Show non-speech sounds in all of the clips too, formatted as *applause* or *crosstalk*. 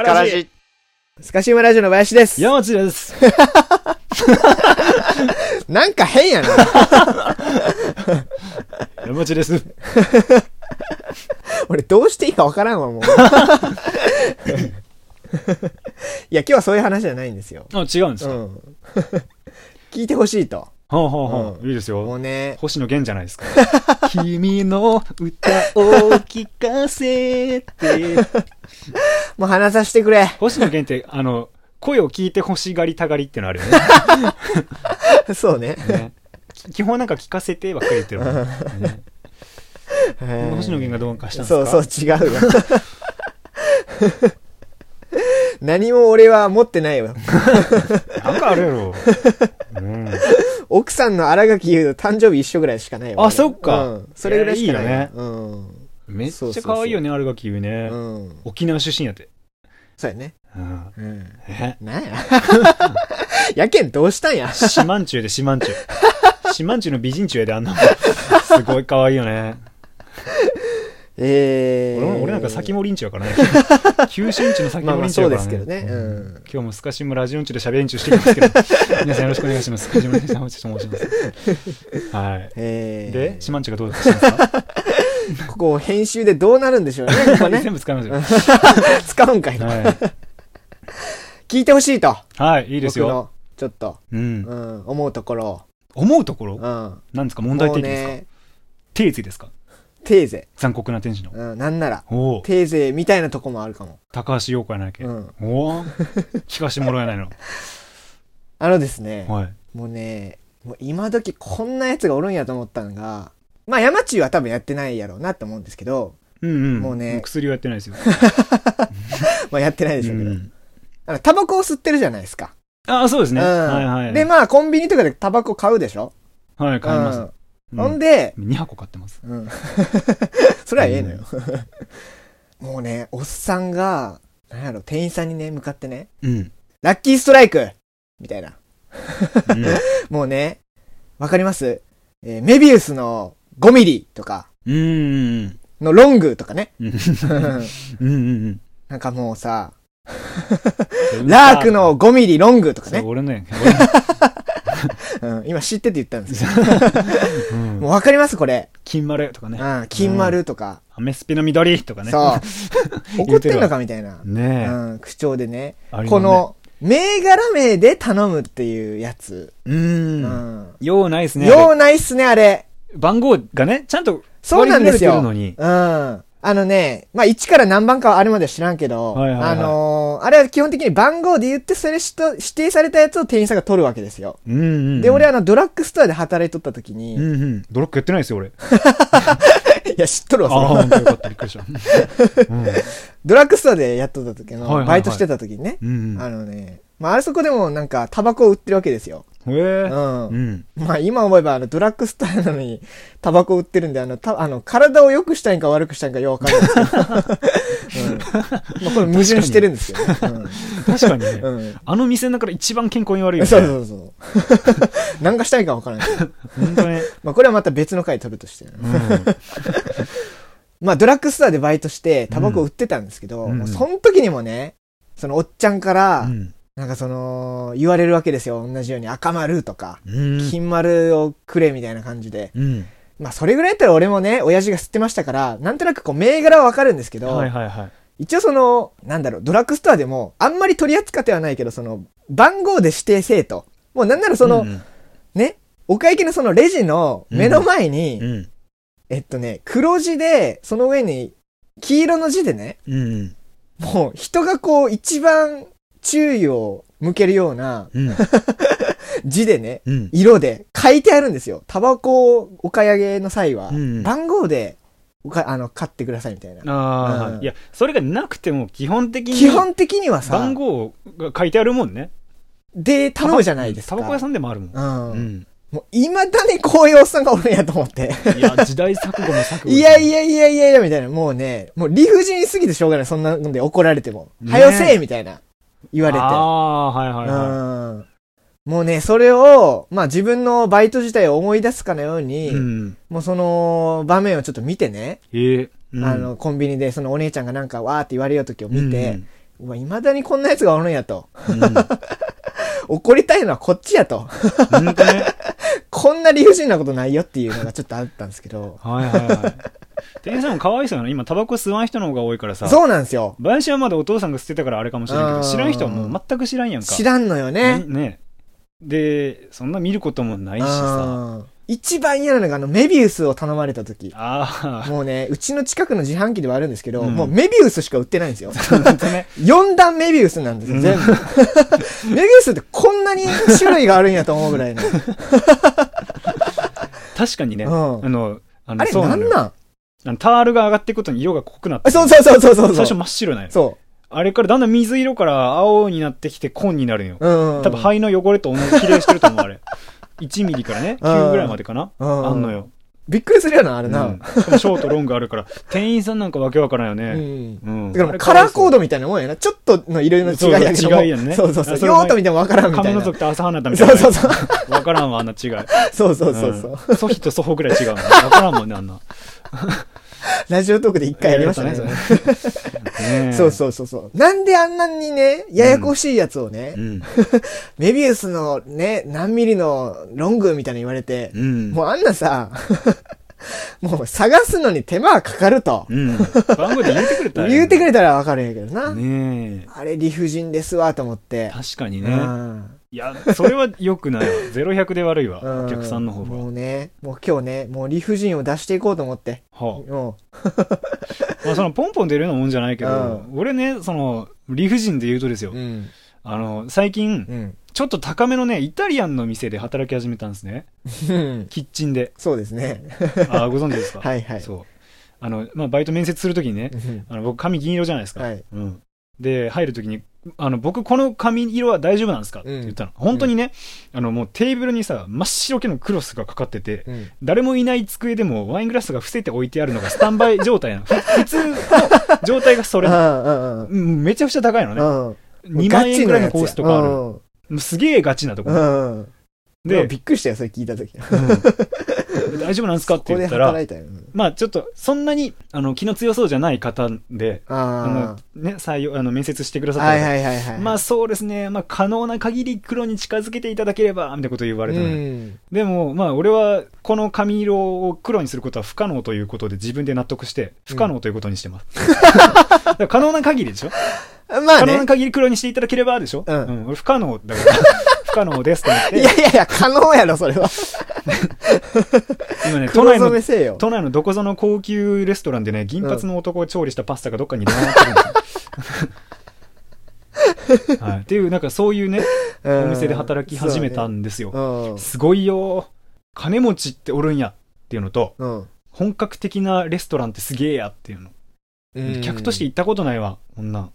スカラジ。スカシウマラジオの林です。山内です。*laughs* なんか変やな。*laughs* 山内です。*laughs* 俺どうしていいかわからんわ、もう。いや、今日はそういう話じゃないんですよ。あ、違うんですか？うん。聞いてほしいと。はあはあはあうんいいですよ。もうね、星野源じゃないですか。*laughs* 君の歌を聞かせて。*laughs* もう話させてくれ。星野源って、あの、声を聞いて欲しがりたがりってのあるよ *laughs* そうね。ね。基本なんか聞かせてばっかり言ってるもんね。ね星野源がどうかしたんですか？そうそう、違うわ。何も俺は持ってないよ。なんかあるやろ。うん。奥さんの荒垣優と誕生日一緒ぐらいしかないわ。あそっかうん。それぐらいしかない。いやいいよねうん。めっちゃ可愛いよね、アルガキユねう。ん。沖縄出身やって。そうやね。うん。うん。え？なんや。*laughs* やけんどうしたんや。四万中で四万中。四万中の美人中やで、あんなもん。すごい可愛いよね。えー。俺なんか先もりんちゅやからね。九州んちの先もりんちゅやからね。そうですけどね。うん。今日もスカシムラジオンチュで喋りんちゅしていきますけど、*laughs* 皆さんよろしくお願いします。スカシムラジオンチュと申します。*laughs* はい。えー。で、四万中がどうしたんですか？*laughs* ここ編集でどうなるんでしょうね。ここね。全部使いますよ。使うんかいな。は聞いてほしいと。い。はい、いいですよ。僕の、ちょっと、う。うんん、思うところを。思うところ？うん。なんですか？問題もう提起ですか？ね、定位ですか？テーゼ。残酷な天使の。うん、なんなら、おおテーゼみたいなとこもあるかも。高橋陽子やないけ。うん。おお聞かしてもらえないの。*laughs* あのですね、はい。もうね、もう今時こんなやつがおるんやと思ったのが、まあ山中は多分やってないやろうなって思うんですけど、うんうん。もうね薬はやってないですよ。*laughs* まあやってないでしょうけど、うんあの、タバコを吸ってるじゃないですか。ああ、そうですね。うんはいはい。で、まあコンビニとかでタバコ買うでしょ？はい、買います。うんほんで、2箱買ってます。うん。*laughs* それはええのよ。もうね、おっさんが、なんやろ、店員さんにね、向かってね、うん。ラッキーストライクみたいな。うん *laughs* もうね、わかります？えーメビウスの5ミリとか、のロングとかね。うん。*laughs* うんうんなんかもうさ、うん。ラークの5ミリロングとかね。俺ね。うん、今知ってて言ったんですよ。*laughs* もうわかりますこれ。金丸とかね。うん、金丸とか。アメスピの緑とかね。そう。*laughs* 怒ってんのかみたいな。ねえ。うん、口調でね。ありこの、銘柄名で頼むっていうやつ。う。うんん。ようないっすね。よあうないっすね、あれ。れ番号がね、ちゃんとそうなんですよ。割り振られてるのに。うん。あのね、まあ、1から何番かはあれまでは知らんけど、はいはいはいあのーあれは基本的に番号で言って、それしと指定されたやつを店員さんが取るわけですよ。うんうんうん。で、俺あの、ドラッグストアで働いとった時に、いうんうん。ドロックやってないですよ、俺。*laughs* や、知っとるわ、ああ、その本当よかった。びっくりした。*laughs* うんドラッグストアでやっとった時の、はいはいはいバイトしてた時にね、うんうん。あのね、まあ、あそこでもなんか、タバコを売ってるわけですよ。へえ。うん。うん。まあ、今思えば、あの、ドラッグストアなのに、*laughs* タバコ売ってるんで、あの、た、あの、体を良くしたいんか悪くしたいんかよくわかんないですけど。*laughs* うん。まあ、これ矛盾してるんですけどね。確かにね。うん。うん。あの店の中で一番健康に悪いよね。そうそうそう。*laughs* 何かしたいかわからない。本当ね。まあ、これはまた別の回取るとして。うん。まあ、ドラッグストアでバイトして、タバコ売ってたんですけど、うんその時にもね、そのおっちゃんから、うんなんかその、言われるわけですよ。同じように赤丸とか、うん。金丸をくれみたいな感じで。うん。まあ、それぐらいやったら俺もね、親父が吸ってましたから、なんとなくこう、銘柄はわかるんですけど、はいはいはい。一応その、なんだろう、ドラッグストアでも、あんまり取り扱ってはないけど、その、番号で指定せえと。もうなんならその、うんね、お会計のそのレジの目の前に、うん。えっとね、黒字で、その上に、黄色の字でね、うん。もう人がこう一番注意を向けるようなうん。*laughs* 字でね、うん。色で書いてあるんですよ。タバコをお買い上げの際は、うん番号でおかあの買ってくださいみたいな。うんああ、いや、それがなくても基本的に。基本的にはさ番、号が書いてあるもんね。で頼むじゃないですか。タバコ屋さんでもあるもん。うん。うん。もう、未だにこういうおっさんがおるんやと思って。いや、時代錯誤の錯誤。いやいやいやいやいや、みたいな。もうね、もう理不尽すぎてしょうがない。そんなので怒られても。ねはよせえみたいな。言われて。ああ、はいはいはうん。もうね、それを、まあ自分のバイト自体を思い出すかのように、い。うん。もうその場面をちょっと見てね、ええ。うんあ、の、コンビニでそのお姉ちゃんがなんかわーって言われようときを見て、うわ、未だにこんな奴がおるんやと。うん。怒りたいのはこっちやと。*laughs* こんな理不尽なことないよっていうのがちょっとあったんですけど。はいはいはい。店員さんもかわいそうやな。今、タバコ吸わん人の方が多いからさ。そうなんですよ。林はまだお父さんが吸ってたからあれかもしれんけど、うん知らん人はもう全く知らんやんか。知らんのよね。ね。ねで、そんな見ることもないしさ。うん一番嫌なのがあの、メビウスを頼まれた時。ああ。もうね、うちの近くの自販機ではあるんですけど、うんもうメビウスしか売ってないんですよ。ね。4段メビウスなんですよ、全部。メビウスってこんなに種類があるんやと思うぐらいの。確かにね。うんあの、あの、あれなんなん？あのタールが上がっていくことに色が濃くなってあそうそうそうそうそう。最初真っ白なんよ。そあれからだんだん水色から青になってきて紺になるんよ。う。うん。多分肺の汚れと同じ比例してると思う、あれ。1ミリからね、9ぐらいまでかな。うんあんのよ。びっくりするよな、あれな。うんしかもショート、ロングあるから、*laughs* 店員さんなんかわけわからんようね。ん。うん。だからカラーコードみたいなもんやな。ちょっとの色の違いやけども。そうそう違いやんねそうそうそう。用途見てもわからんみたいな。亀の族と朝花だみたいな。そうそうそう。わからんわ、あんな違い。*laughs* そうそうそうそう。うんソヒとソホぐらい違うの。わからんもんね、あんな。*laughs* ラジオトークで一回やりましたね。そうそうそうそう。なんであんなにね、ややこしいやつをね、うん。*laughs* メビウスのね、何ミリのロングみたいなの言われて、うん。もうあんなさ、*laughs* もう探すのに手間がかかると。うん。番号で言ってくれたら *laughs* 言うてくれたらわかるんやけどな。ねえ。あれ理不尽ですわ、と思って。確かにうね。んいや、それは良くないわ。*laughs* ゼロ百で悪いわ。うんお客さんの方もが。うね、もう今日ね、もう理不尽を出していこうと思って。はもあ。まあ、その、ポンポン出るようなもんじゃないけどう、俺ね、その、理不尽で言うとですよう。。うん。あの、最近う、ん。ちょっと高めのね、イタリアンの店で働き始めたんですね。うん。キッチンで。そうですね。あご存知ですか？*laughs* はいはいそう。あの、まあ、バイト面接するときにねう、んあの、僕髪銀色じゃないですか。はい。うん。で、入るときに、あの、僕この髪色は大丈夫なんですか？って言ったの。本当にね、あの、もうテーブルにさ、真っ白系のクロスがかかってて、うん。誰もいない机でもワイングラスが伏せて置いてあるのがスタンバイ *laughs* 状態なの。ふ普通の状態がそれめちゃくちゃ高いのね。うん。2万円ぐらいのコースとかある。すげえガチなとこう。ん。うん。で、で、びっくりしたよ、それ聞いたとき。うん大丈夫なんですかって言ったら。うんまあちょっと、そんなに、あの、気の強そうじゃない方で、ああの、ね、採用、あの、面接してくだあ。さった方はいはいはいはい。まあそうですね、まあ可能な限り黒に近づけていただければ、みたいなこと言われたうん。でも、まあ俺はこの髪色を黒にすることは不可能ということで自分で納得して、不可能ということにしてます。*laughs* 可能な限りでしょ *laughs* まあね可能な。限り黒にしていただければでしょ？うん俺不可能だから、*laughs* 不可能ですと思っいて、やいやいや、可能やろ、それは。*laughs* 今ね、都黒内の染めせえよ。都内のどこぞの高級レストランでね、銀髪の男が調理したパスタがどっかに出回ってるんですよ。*laughs* はい、っていう、なんかそういうね、おお店で働き始めたんですよ。うん。すごいよ。金持ちっておるんやっていうのと、うん。本格的なレストランってすげえやっていうの。うん客として行ったことないわ、こんなん。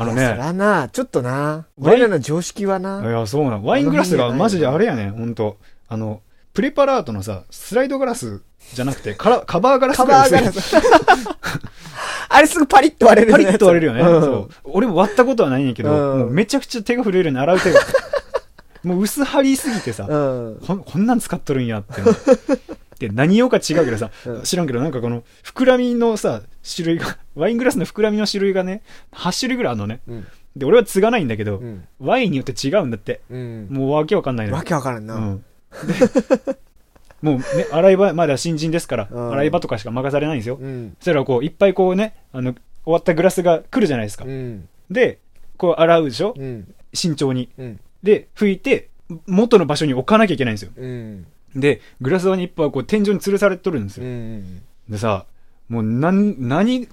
あのいやそね、らな、ちょっとな、ワイン俺らの常識はいな。や、そうなの。ワイングラスがマジであれやね、ほんと。あの、プレパラートのさ、スライドガラスじゃなくて、カラカバーガラスカバーガラス。*laughs* あれすぐパリッと割れるパリッと割れるよね。うんそう。俺も割ったことはないんやけど、うんもうめちゃくちゃ手が震えるよね、洗う手が。*laughs* もう薄張りすぎてさ、うん。こんこんなん使っとるんやって。で、何用か違うけどさ、うん知らんけど、なんかこの、膨らみのさ、種類が、*laughs* ワイングラスの膨らみの種類がね、8種類ぐらいあるのね。うん。で、俺は継がないんだけど、うん。ワインによって違うんだって。うん。もうわけわかんないのわけわからんな。うん。でもうね、洗い場、まだ新人ですから、うん洗い場とかしか任されないんですよ。うん。そしたらこう、いっぱいこうね、あの、終わったグラスが来るじゃないですかう。ん。で、こう洗うでしょ？うん。慎重に。うん。で、拭いて、元の場所に置かなきゃいけないんですよ。うん。で、グラスにいっぱいこう天井に吊るされてるんですうよ。ん。でさ、もうなん、何、違い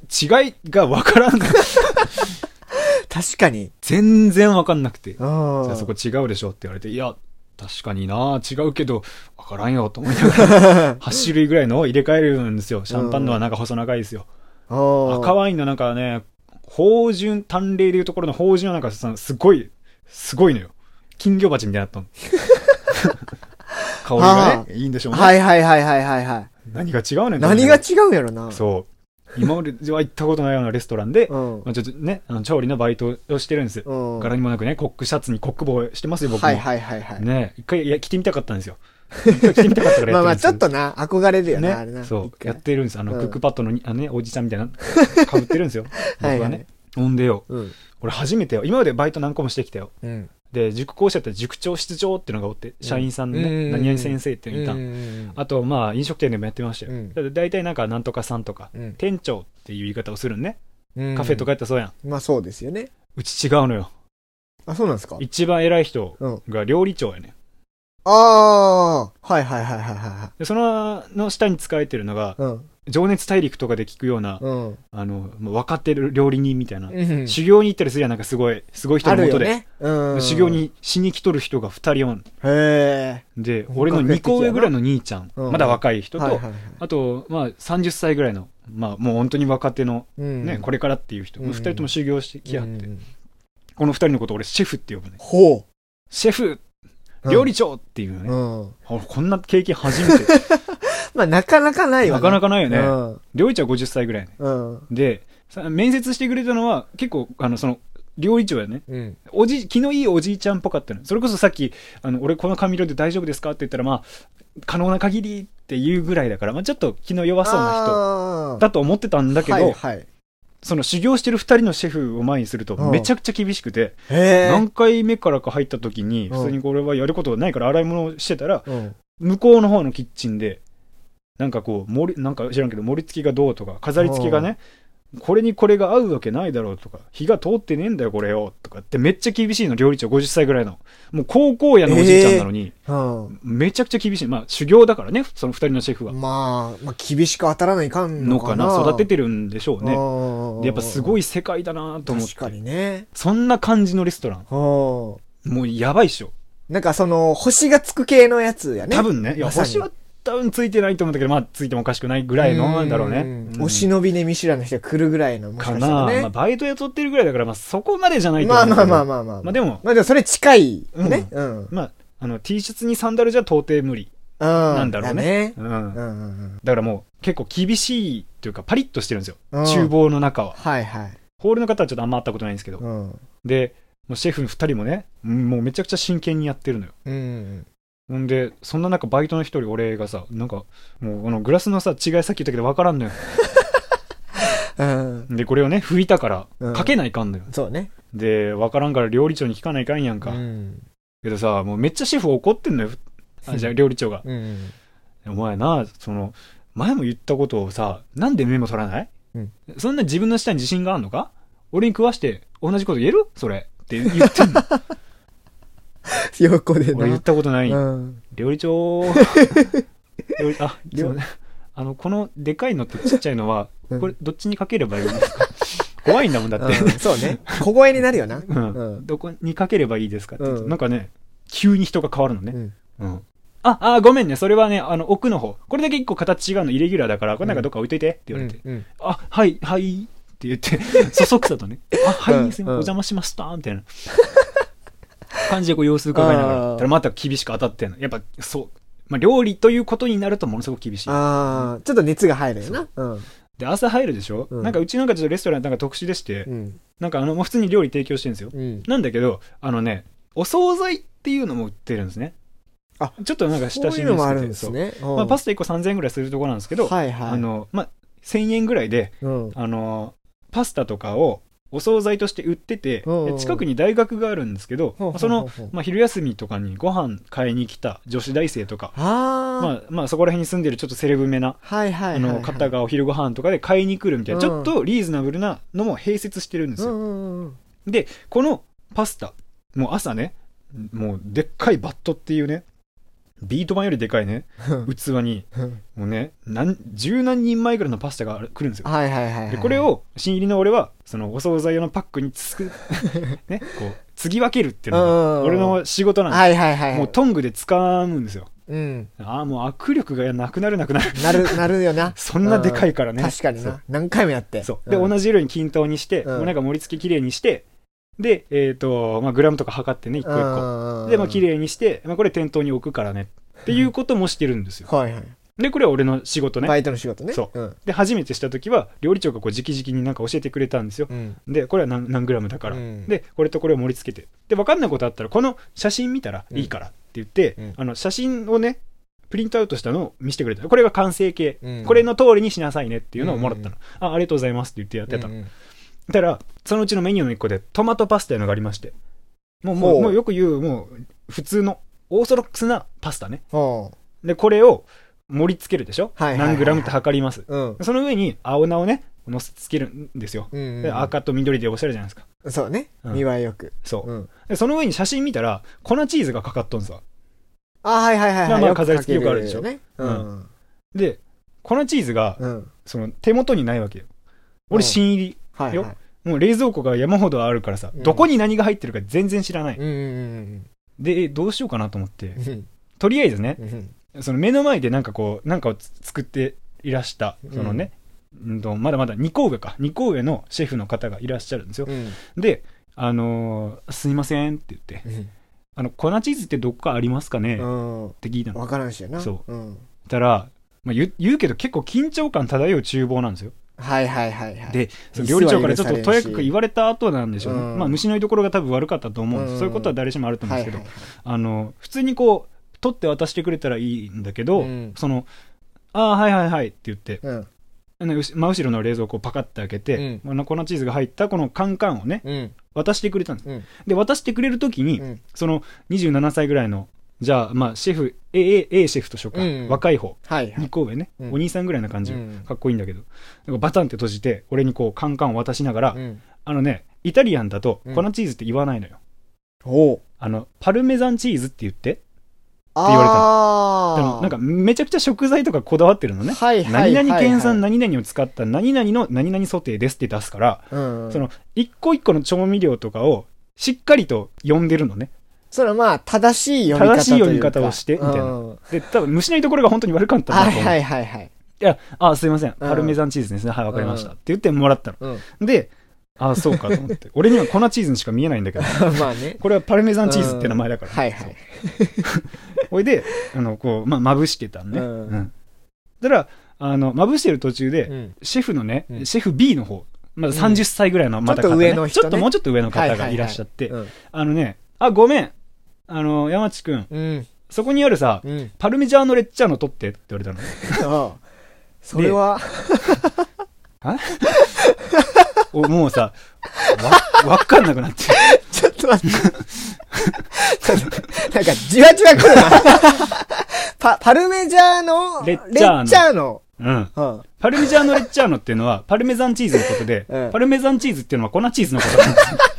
がわからん。*laughs* 確かに。全然わかんなくて。じあゃああ。そこ違うでしょって言われて、いや、確かにな違うけど、わからんよと思いながら、*laughs* 8種類ぐらいのを入れ替えるんですよ。シャンパンのはなんか細長いですよ。あ赤ワインのなんかね、芳醇、淡麗でいうところの芳醇はなんかさすごい、すごいのよ。金魚鉢みたいになったの。*laughs* 香りがはね、いいんでしょうね。はいはいはいはいはいはい。何が違うねん何が違うんやろな。そう。今までは行ったことないようなレストランで、うん。まあ、ちょっとね、あの調理のバイトをしてるんですよ。うん。柄にもなくね、コックシャツにコック帽してますよ、僕も。はいはいはいはい。ね一回いや着てみたかったんですよ。着てみたかったからまあまあ、やってるんです *laughs* ちょっとな、憧れるよな、あれね、な。そう、やってるんです。あの、うんクックパッドのに、あのね、おじさんみたいな、かぶってるんですよ。*laughs* 僕はね。はいはいほんでよ、うん。俺初めてよ、今までバイト何個もしてきたよ。うん。で、塾講師やったら塾長室長っていうのがおって、社員さんのね、うん何々先生っていうのいたあと、まあ、飲食店でもやってましたよ。うんだ大体なんか、なんとかさんとか、うん店長っていう言い方をするんね。うんカフェとかやったらそうやん。まあそうですよね。うち違うのよ。あ、そうなんですか？一番偉い人うん。が料理長やね。ああ、はいはいはいはいはいその、の下に使えてるのが、うん。情熱大陸とかで聞くような、うん。あの、もう分かってる料理人みたいな。うん修行に行ったりするやん、なんかすごい、すごい人あのもとで。ね。うん。修行。にしに来とる人が二人おん。へえ。で、俺の2的やな個上ぐらいの兄ちゃん、うんまだ若い人と、はいはいはい。あと、まあ、30歳ぐらいの、まあ、もう本当に若手の、うんね、これからっていう人、うん二人とも修行してき合って、うんこの二人のこと俺シェフって呼ぶね。ほシェフう。料理長っていうのね。こんな経験初めて。*laughs* まあなかなかないわなかなかないよね。うん。料理長50歳ぐらいね。うん。で、さ面接してくれたのは、結構、あの、その、料理長やね。うん。おじ、気のいいおじいちゃんっぽかったの。それこそさっき、あの、俺この髪色で大丈夫ですかって言ったら、まあ、可能な限りっていうぐらいだから、まあちょっと気の弱そうな人人だと思ってたんだけど、はいはい。その修行してる二人のシェフを前にするとうんめちゃくちゃ厳しくて。何回目からか入った時に、うん普通にこれはやることないから洗い物をしてたら、うん。向こうの方のキッチンで、なんかこう、盛り、なんか知らんけど盛り付けがどうとか、飾り付けがね、これにこれが合うわけないだろうとか、火が通ってねえんだよこれよ、とかってめっちゃ厳しいの、料理長50歳ぐらいの。もう高校やのおじいちゃんなのに、うん。めちゃくちゃ厳しい。まあ修行だからね、その二人のシェフは。まあ、まあ、厳しく当たらないかんののかかな。な育ててるんでしょうね。やっぱすごいい世界だなと思って。確かにね。そんな感じのレストラン。うん。もうやばいっしょ。なんかその、星がつく系のやつやね。多分ね。いや、星は多分ついてないと思うんだけど、まあついてもおかしくないぐらいのなんだろうね。んお忍びでミシュランの人が来るぐらいの、もしかかな、したらね。まあバイト雇ってるぐらいだから、まあそこまでじゃないと思う。まあまあまあまあまあ。まあでも、まあでもそれ近いね。うん。うん。まあ、あの、T シャツにサンダルじゃ到底無理。なんだろうね。だうん。だからもう結構厳しいというかパリッとしてるんですよ。うん厨房の中は。はいはい。ホールの方はちょっとあんま会ったことないんですけど。うん。で、もうシェフ二人もね、うんもうめちゃくちゃ真剣にやってるのよ。うん。ほんで、そんな中、バイトの一人、俺がさ、なんか、もう、あの、グラスのさ、違いさっき言ったけど分からんのよ。うん。で、これをね、拭いたからうん、かけないかんのよ。そうね。で、分からんから料理長に聞かないかんやんうか。ん。けどさ、もうめっちゃシェフ怒ってんのよ。あじゃあ、料理長が。うん。お前な、その、前も言ったことをさ、なんでメモ取らない？うんそんな自分の下に自信があんのか？俺に食わして、同じこと言える？それ。って言ってんの。*laughs* *laughs* 横でな。俺言ったことない。うん。料理長。*laughs* 料理あ料。そうねあのこのでかいのとちっちゃいのは、うん。これどっちにかければいいんですか？*laughs* 怖いんだもんだって、うんそうね。小声になるよな。うん。うん。どこにかければいいですかってなんかね急に人が変わるのね、うん。うん。ああごめんね。それはねあの奥の方。これだけ一個形違うのイレギュラーだからこれなんかどっか置いといてって言われて、うん。あはいはいって言ってそそくさとね。あはい、うん。すいません。お邪魔しました。みたいな感じでこう様子伺いながらまた厳しく当たってんのやっぱそうまあ、料理ということになるとものすごく厳しい。ああ、ちょっと熱が入るよな。うん。で、朝入るでしょ、うんなんかうちなんかちょっとレストランなんか特殊でして、うん。なんかあの、もう普通に料理提供してるんですよ。うん。なんだけど、あのね、お惣菜っていうのも売ってるんですね。あ、ちょっとなんか親しみもあるんですね。まあ、パススタ1個3000円ぐらいするところなんですけど、はいはい。あ、の、まあ、1000円ぐらいで、うん。あの、パスタとかをお惣菜として売ってて、近くに大学があるんですけど、その、まあ、昼休みとかにご飯買いに来た女子大生とか、まあ、まあ、そこら辺に住んでるちょっとセレブめな、あはい。の方がお昼ご飯とかで買いに来るみたいな、うん。ちょっとリーズナブルなのも併設してるんですよ。で、このパスタ、もう朝ね、もうでっかいバットっていうね、ビート板よりでかいね、器に、もうね、何、十何人前ぐらいのパスタが来るんですよ。はいはいはいはい。で、これ、を、新入りの俺は、そのお惣菜用のパックにつく、*laughs* ね、こう、継ぎ分けるっていうのが、俺の仕事なんですはいはいはいはい。もうトングで掴むんですよ。うん。ああ、もう握力がなくなるなくなる。なる、なるよな。*laughs* そんなでかいからね。確かにな。何回もやって。そう。で、同じ色に均等にして、うんもうなんか盛り付けきれいにして、で、えっ、と、まあ、グラムとか測ってね、一個一個。個で、まあ、綺麗。麗にして、まあ、これ店頭に置くからね。っていうこともしてるんですよ。はいはい。で、これは俺の仕事ね。バイトの仕事ね。。そううん。で、初めてした時は、料理長がこう、直々になんか教えてくれたんですよ。うん。で、これは何何グラムだから。うんで、これとこれを盛り付けて。で、分かんないことあったら、この写真見たらいいからって言って、うんあの、写真をね、プリントアウトしたのを見せてくれた。これが完成形。うんこれの通りにしなさいねっていうのをもらったの。あ、ありがとうございますって言ってやってたの。うんうんたら、そのうちのメニューの一個でトマトパスタいうのがありまして。もう、もう、もうよく言う、もう、普通の、オーソドックスなパスタね。うん。で、これを盛り付けるでしょ、はいはいはいはい何グラムって測ります？うん。その上に青菜をね、乗せつけるんですよ。うんで赤と緑でおしゃれじゃないですか。そうね。うん見栄えよく。そう。うん。で、その上に写真見たら、粉チーズがかかっとんすわ。あ、はいはいはいはい。まあ飾り付けよくあるでしょ？ね。ううんん。で、粉チーズが、うん。その手元にないわけよ。俺、うん新入り。はいはい。もう冷蔵庫が山ほどあるからさ、うんどこに何が入ってるか全然知らない。うんうんで、えどうしようかなと思って、うんうん。とりあえずね、うんその目の前でなんかこう、なんかをつ作っていらした、そのね、うんとまだまだ2個上か、2個上のシェフの方がいらっしゃるんですよ。うん。で、あのーすいませんって言って、うん。あの、粉チーズってどっかありますかね、っうん。て聞いたの。わからんしやな。そううん。たら、まあ、言うけど結構緊張感漂う厨房なんですよ。はいはいはいはい。で、その料理長からちょっととやかく言わわれた後なんでしょうね。うんまあ、虫の居所が多分悪かったと思うんです。うんそういうことは誰しもあると思うんですけど、はいはいあの、普通にこう、取って渡してくれたらいいんだけど、うんその、ああ、はいはいはいって言って、真後ろの冷蔵庫をパカッて開けて、うん粉チーズが入ったこのカンカンをね、うん。渡してくれたんです。うん。で、渡してくれるときに、うん。その27歳ぐらいの、じゃあ、まあ、シェフ、A, A, シェフとしようか、うん若い方、2はいはい。個上ね、うんお兄さんぐらいな感じ、うんかっこいいんだけど、なんかバタンって閉じて、俺にこう、カンカンを渡しながら、うん。あのね、イタリアンだとうん粉チーズって言わないのよ。おう。あの、パルメザンチーズって言って？言言われたああ。でもなんかめちゃくちゃ食材とかこだわってるのね。はいはいはいはい何々県産何々を使った何々の何々ソテーですって出すから、うん。その一個一個の調味料とかをしっかりと読んでるのね。それはまあ、正しい読み方。正しい読み方をしてみたいなうんで、多分虫の居所が本当に悪かったんだと思う。はいはいはいはい。いや、あ、すいません。パルメザンチーズですね。はい、わかりました。うんって言ってもらったうん。の。で、あ、そうかと思って。俺には粉チーズにしか見えないんだけど、*laughs* まあね。これはパルメザンチーズって名前だから。はいはい。ほいで、あの、こう、まあ、まぶしてたのね。ううんん。だから、あの、まぶしてる途中で、うんシェフのね、うんシェフ B の方、まだ30歳ぐらいのまた方、ちょっと上の人ねちょっともうちょっと上の方がいらっしゃって、うんあのね、あ、ごめん。あの、山地くん、うん。そこにあるさ、うん。パルミジャーノレッジャーノ取ってって言われたの。ああそれは、*laughs* おもうさ、わ、わかんなくなって。ちょっと待って。ちょっと、なんか、じわじわくるな。パ、パルメジャーノ、レッチャーノレッチャーノ。うん。うん。パルミジャーノレッジャーノっていうのは、パルメザンチーズのことで、うんパルメザンチーズっていうのは粉チーズのことなんです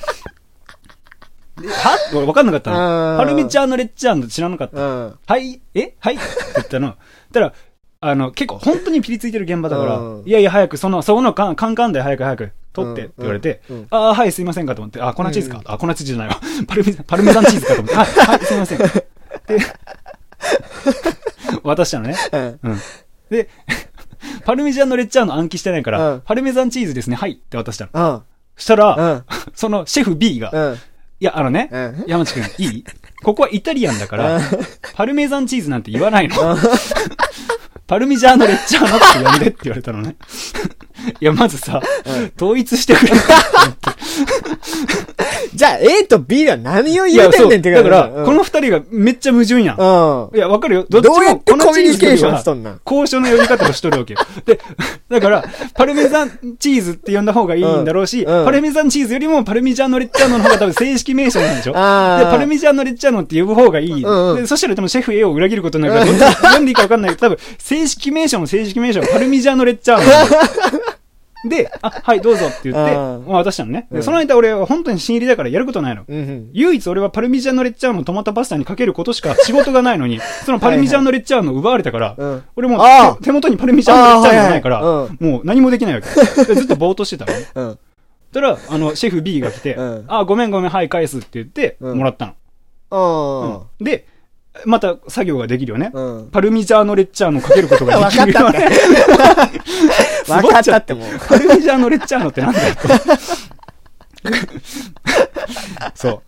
は？俺分かんなかったの。パルミジャーノレッジャーノ知らなかった。うん。はい？え？はい？って言ったの。*laughs* たら、あの、結構本当にピリついてる現場だから、うんいやいや早く、その、そこのカンカンカンで早く早く取ってって言われて、ああ、はい、すいませんかと思って、あ、粉チーズか。あ、粉チーズじゃないわ。*laughs* パルミザン、パルメザンチーズかと思って、はい、はい、すいません。*laughs* で、渡したのね。うん。うん。で、パルミジャーノレッジャーノ暗記してないから、うんパルメザンチーズですね、はいって渡したの。うん。そしたら、うん。そのシェフ B が、うん。いや、あのね、うん。山内くん、いい？ここはイタリアンだからうん、パルメザンチーズなんて言わないの。パルミジャーノレッジャーノって呼んでって言われたのね。いや、まずさ、統一してくれって。じゃあ、A と B では何を。言うてんねんってだから、うんこの二人がめっちゃ矛盾やん。うん。いや、わかるよ。どどっちもうやって粉コミュニケーションしとんなん？交渉の呼び方をしとるわけよ。で、*laughs* だから、パルメザンチーズって呼んだ方がいいんだろうし、パルメザンチーズよりもパルミジャーノレッジャーノの方が多分正式名称なんでしょ？で、パルミジャーノレッジャーノって呼ぶ方がいい。うんうんで、そしたらでもシェフ A を裏切ることになるから、どっち読んでいいかわかんないけど、多分、正式名称の正式名称はパルミジャーノレッジャーノ。*laughs* で、あ、はい、どうぞって言って、うんまあ渡したのね。で、うんその間俺は本当に新入りだからやることないの。うん。唯一俺はパルミジャーノレッジャーノトマトパスタにかけることしか仕事がないのに、そのパルミジャーノレッジャーノ奪われたから、うん。俺もう手手元にパルミジャーノレッジャーノがないから、あーはいはいもう何もできないわけ。でずっとぼーっとしてたのね。うん。たら、あの、シェフ B が来て、うんあー、ごめんごめん、はい、返すって言って、うんもらったの。うん。うんで、また作業ができるよね。うん。パルミジャーノレッジャーノかけることができるよね。*laughs* 分 *laughs* かったってもう。パルミジャーノレッジャーノってなんだよと。*laughs* そ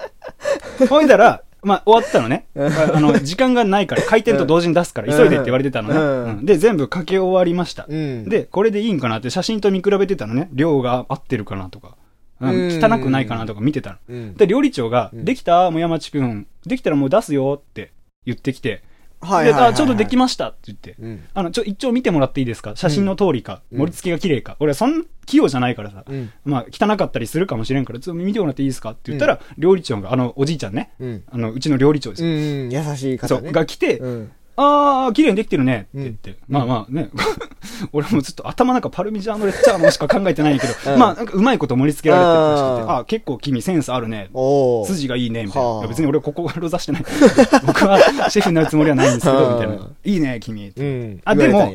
う。ほいだら、まあ、終わったのね。うんあの、時間がないから、開店と同時に出すから、急いでって言われてたのね。で、全部かけ終わりました。うん。で、これでいいんかなって写真と見比べてたのね。量が合ってるかなとか。汚くないかなとか見てたの。うん、で、料理長が、うんできた?もう山地くん。できたらもう出すよって言ってきて、はいはいはいちょうどできましたって言って。うん。あの、ちょ、一応見てもらっていいですか？写真の通りか、うん盛り付けが綺麗か。俺はそん、器用じゃないからさ。うん。まあ、汚かったりするかもしれんから、ちょっと見てもらっていいですか？って言ったら、料理長が、あの、おじいちゃんね。うん。あの、うちの料理長ですよ。うん。優しい方ね。が来て、うん。あー、綺麗にできてるねって言って。まあまあね、*laughs* 俺もずっと頭なんかパルミジャーノレッチャーノしか考えてないけど、うんまあなんかうまいこと盛り付けられてるらしくて、あーあー、結構君センスあるね。筋がいいね、みたいな。別に俺ここが指してない。*laughs* 僕はシェフになるつもりはないんですけど、はあみたいな。いいね、君。うん。あでも。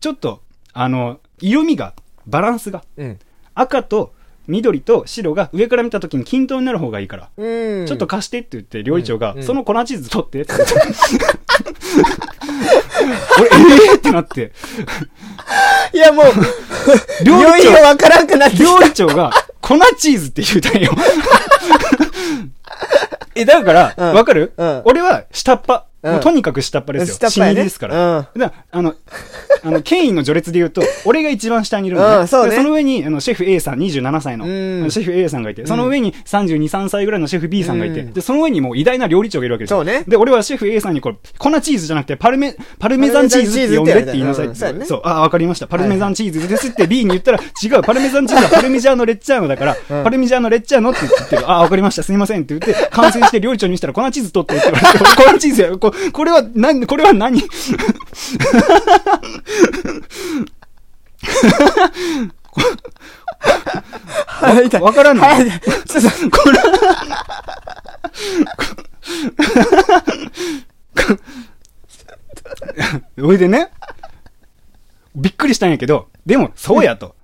ちょっと、あの、色味が、バランスが、うん。赤と緑と白が上から見た時に均等になる方がいいから、うん。ちょっと貸してって言って、料理長が、うんその粉チーズ取ってって言って。*laughs* 俺、えーってなって、いやもう、料理長、がわからんくなって。料理長が、粉チーズって言うたんよ。*laughs* え、だから、うんわかる、うん俺は下っ端。うんもうとにかく下っ端ですよ。下っ端やね死にですから。うんだからあの、*laughs* あの、権威の序列で言うと、俺が一番下にいるのね。うんそうねでその上に、あの、シェフ A さん、27歳の、シェフ A さんがいて、その上に32、3歳ぐらいのシェフ B さんがいて、うんで、その上にもう偉大な料理長がいるわけですよ。そうねで、俺はシェフ A さんにこれ、粉チーズじゃなくて、パルメ、パルメザンチーズって呼んでって言いなさいって。うんそうやねそう、あ、わかりました。パルメザンチーズですって B に言ったら、違う、パルメザンチーズはパルミジャーノレッチャーノだから、うんパルミジャーノレッチャーノって言ってる。あ、わかりました。すみませんって言って、完成して料理長にしたら粉チーズ取ってって言われて、粉チーズや、ここれは何、これは何？はい、わからんのはい、ちょっと、これ、おいでね、びっくりしたんやけど、でも、そうやと。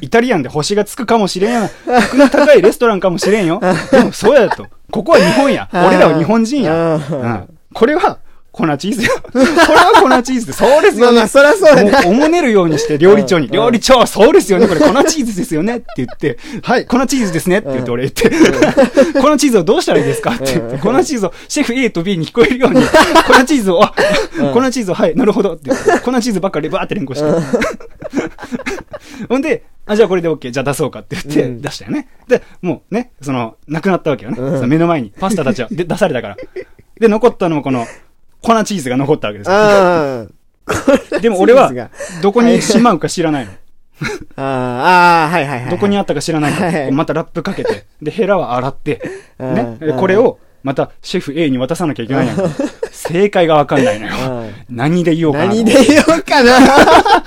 イタリアンで星がつくかもしれんや。格の高いレストランかもしれんよ。でも、そうやと。ここは日本や。俺らは日本人や。うんうんこれは、粉チーズや。これは粉チーズで、そうですよね。まあまあ、。そりゃそうやな。もう、おもねるようにして、料理長に、うん。料理長、そうですよね、これ粉チーズですよね。って言って、はい、粉チーズですねって言って俺言って、*laughs* 粉チーズをどうしたらいいですか？って言って、うん。粉チーズをシェフ A と B に聞こえるように、粉チーズを、あ、粉チーズを、はい、なるほど。って言って、粉チーズばっかりバーって連呼して。ほんで、あ、じゃあこれで OK、じゃあ出そうかって言って、うん。出したよね。で、もうね、その、なくなったわけよね。うん。その目の前に、パスタたちは。で出されたから。で、残ったのもこの、粉チーズが残ったわけですよ。あでも俺はどこにしまうか知らないの。あ、ああ、はいはいはい。どこにあったか知らないから、はいこうまたラップかけて、で、ヘラは洗って、ね、これを、またシェフ A に渡さなきゃいけない正解がわかんないのよ。うん何で言おうかな何。で言おうかな。*laughs*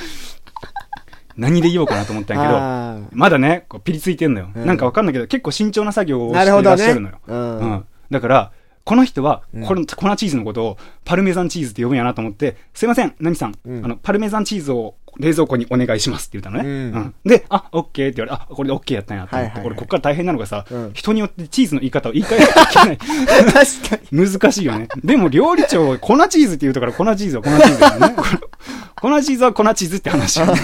何で言おうかなと思ったんやけど、あまだね、こうピリついてんのよ。うんなんかわかんないけど、結構慎重な作業ーをしてらっしゃるのよ。。う。うんん。だから、この人はうん、この粉チーズのことをパルメザンチーズって呼ぶんやなと思って、すいません、何さん、うんあの、パルメザンチーズを冷蔵庫にお願いしますって言ったのね。うんで、あ、オッケーって言われて、あ、これでオッケーやったんやと思って、はいはいはい俺こっから大変なのがさ、うん人によってチーズの言い方を言い換えなきゃいけない。確かに。難しいよね。でも料理長は粉チーズって言うとから粉チーズは粉チーズだよね。*laughs* 粉チーズは粉チーズって話よね。*laughs*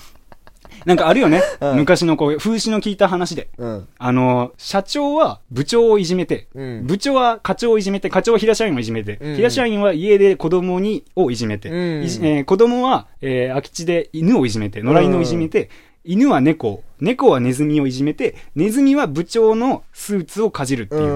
*laughs* なんかあるよね。*laughs* うん昔のこう、風刺の効いた話で。うん。あの、社長は部長をいじめて、うん部長は課長をいじめて、課長は平社員をいじめて、うん平社員は家で子供にをいじめて、うんいじえー子供は、えー空き地で犬をいじめて、野良犬をいじめて、犬は猫を、猫はネズミをいじめて、ネズミは部長のスーツをかじるっていう。う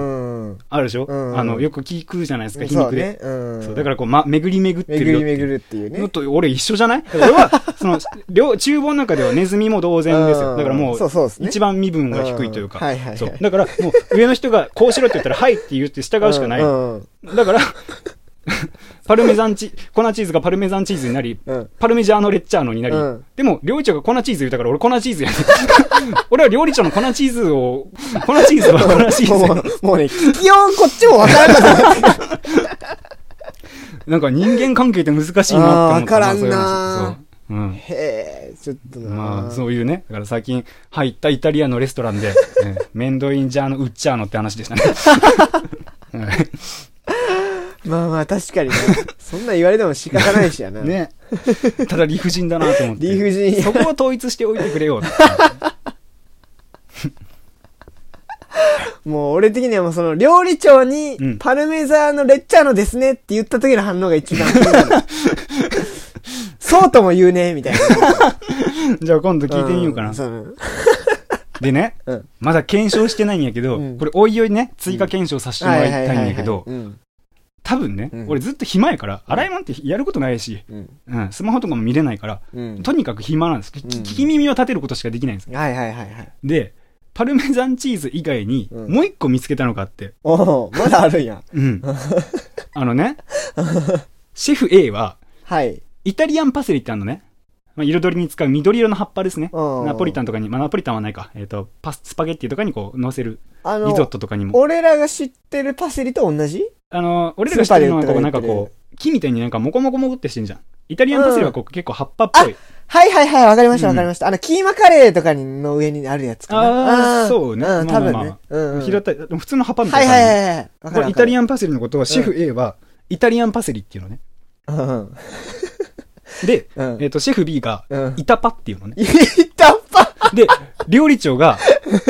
ん。あるでしょ、うんあの、よく聞くじゃないですか、皮そう肉で。ね。うん。そうだからこう、ま、巡り巡ってるよっていう。巡り巡るっていうねの。と俺一緒じゃない？*laughs* 俺は、その、両、厨房の中ではネズミも同然ですよ。うんだからもう、そうそうですね一番身分が低いというか。うんはいはいはいそう。だから、もう、上の人がこうしろって言ったら、はいって言って従うしかない。うん。だから、*laughs* パルメザンチ、粉チーズがパルメザンチーズになり、うん。パルメジャーノレッチャーノになり、うんでも、料理長が粉チーズ言ったから、俺粉チーズやね *laughs* 俺は料理長の粉チーズを、粉チーズは粉チーズやもう、もうね、聞きようこっちもわからんかった。*laughs* なんか人間関係って難しいなって思ったあーわからんなそういう話そう。うん。へえ、ちょっとな。まあ、そういうね。だから最近入ったイタリアのレストランで、えーメンドインジャーノウッチャーノって話でしたね。はいまあまあ、確かにね。*laughs* そんな言われても仕方ないしやな。ね。ただ理不尽だなと思って。理不尽そこを統一しておいてくれよって。*laughs* もう俺的にはもうその料理長にうんパルメザーノレッチャーノですねって言った時の反応が一番気になる *laughs* そうとも言うね、みたいな。じゃあ今度聞いてみようかな。んでね、うんまだ検証してないんやけど、うんこれおいおいね、追加検証させてもらいたいんやけどは、いはいはいはいうん多分ね、うん俺ずっと暇やから、洗い物ってやることないし、うん。うん、スマホとかも見れないから、うん。とにかく暇なんです。聞き耳を立てることしかできないんです。はいはいはいはい。で、パルメザンチーズ以外に、うんもう一個見つけたのがあって、おおまだあるんや。うん。あのね、シェフ A は、はい。イタリアンパセリってあるのね。まあ、彩りに使う緑色の葉っぱですね。うんナポリタンとかに、まあ、ナポリタンはないか。えっ、と、パス、スパゲッティとかにこう、乗せる。あの、リゾットとかにも。俺らが知ってるパセリと同じ？あの、俺らが知ってるのは、こう、なんかこう、木みたいになんかモコモコモコってしてんじゃん。イタリアンパセリはこう、結構葉っぱっぽい。はいはいはい、わかりましたうんわかりました。あの、キーマカレーとかにの上にあるやつかな。あーそうねうん、多分ね。うんたい、普通の葉っぱみたはいいな。はいはいはい。これイタリアアンパセリのことをシェフ A は、イタリアンパセリっていうのね。ン。うん。で、うんえっ、と、シェフ B がうん、イタパっていうのね。いたパ？で、料理長が、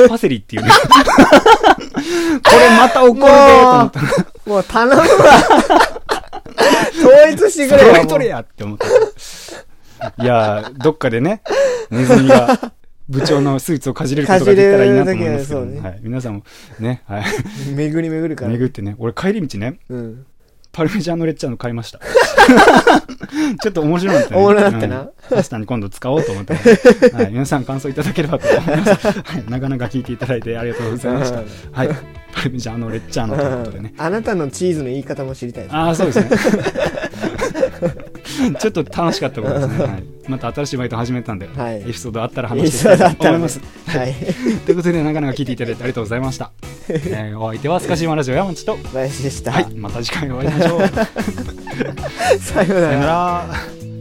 パセリっていうね。*laughs* これまた怒るでと思った。もう頼むわ統一してくれよ。それとれやって思った。いやー、どっかでね、ネズミが部長のスーツをかじれることができたらいいなと思いますけど、ねはい、皆さんもね、はい、巡り巡るから。巡ってね、俺帰り道ね、うん。パルメジャーノレッジャーノ買いました。*laughs* ちょっと面白いなってね。おもろなったなうんパスタに今度使おうと思って。*laughs* はい、皆さん感想いただければと思います。はい、なかなか聞いていただいてありがとうございました。うんはい、パルメジャーノレッジャーノということでね。あなたのチーズの言い方も知りたいです。ああ、そうですね。*laughs* ちょっと楽しかったことですね。はい、また新しいバイト始めたんで、はいエピソードあったら話していきたいと思います。はい。ということで、なかなか聞いていただいてありがとうございました。*laughs* えーお相手はスカシウマラジオ山内と、林でした。はい、また次回お会いしましょう。*laughs* さような。ら。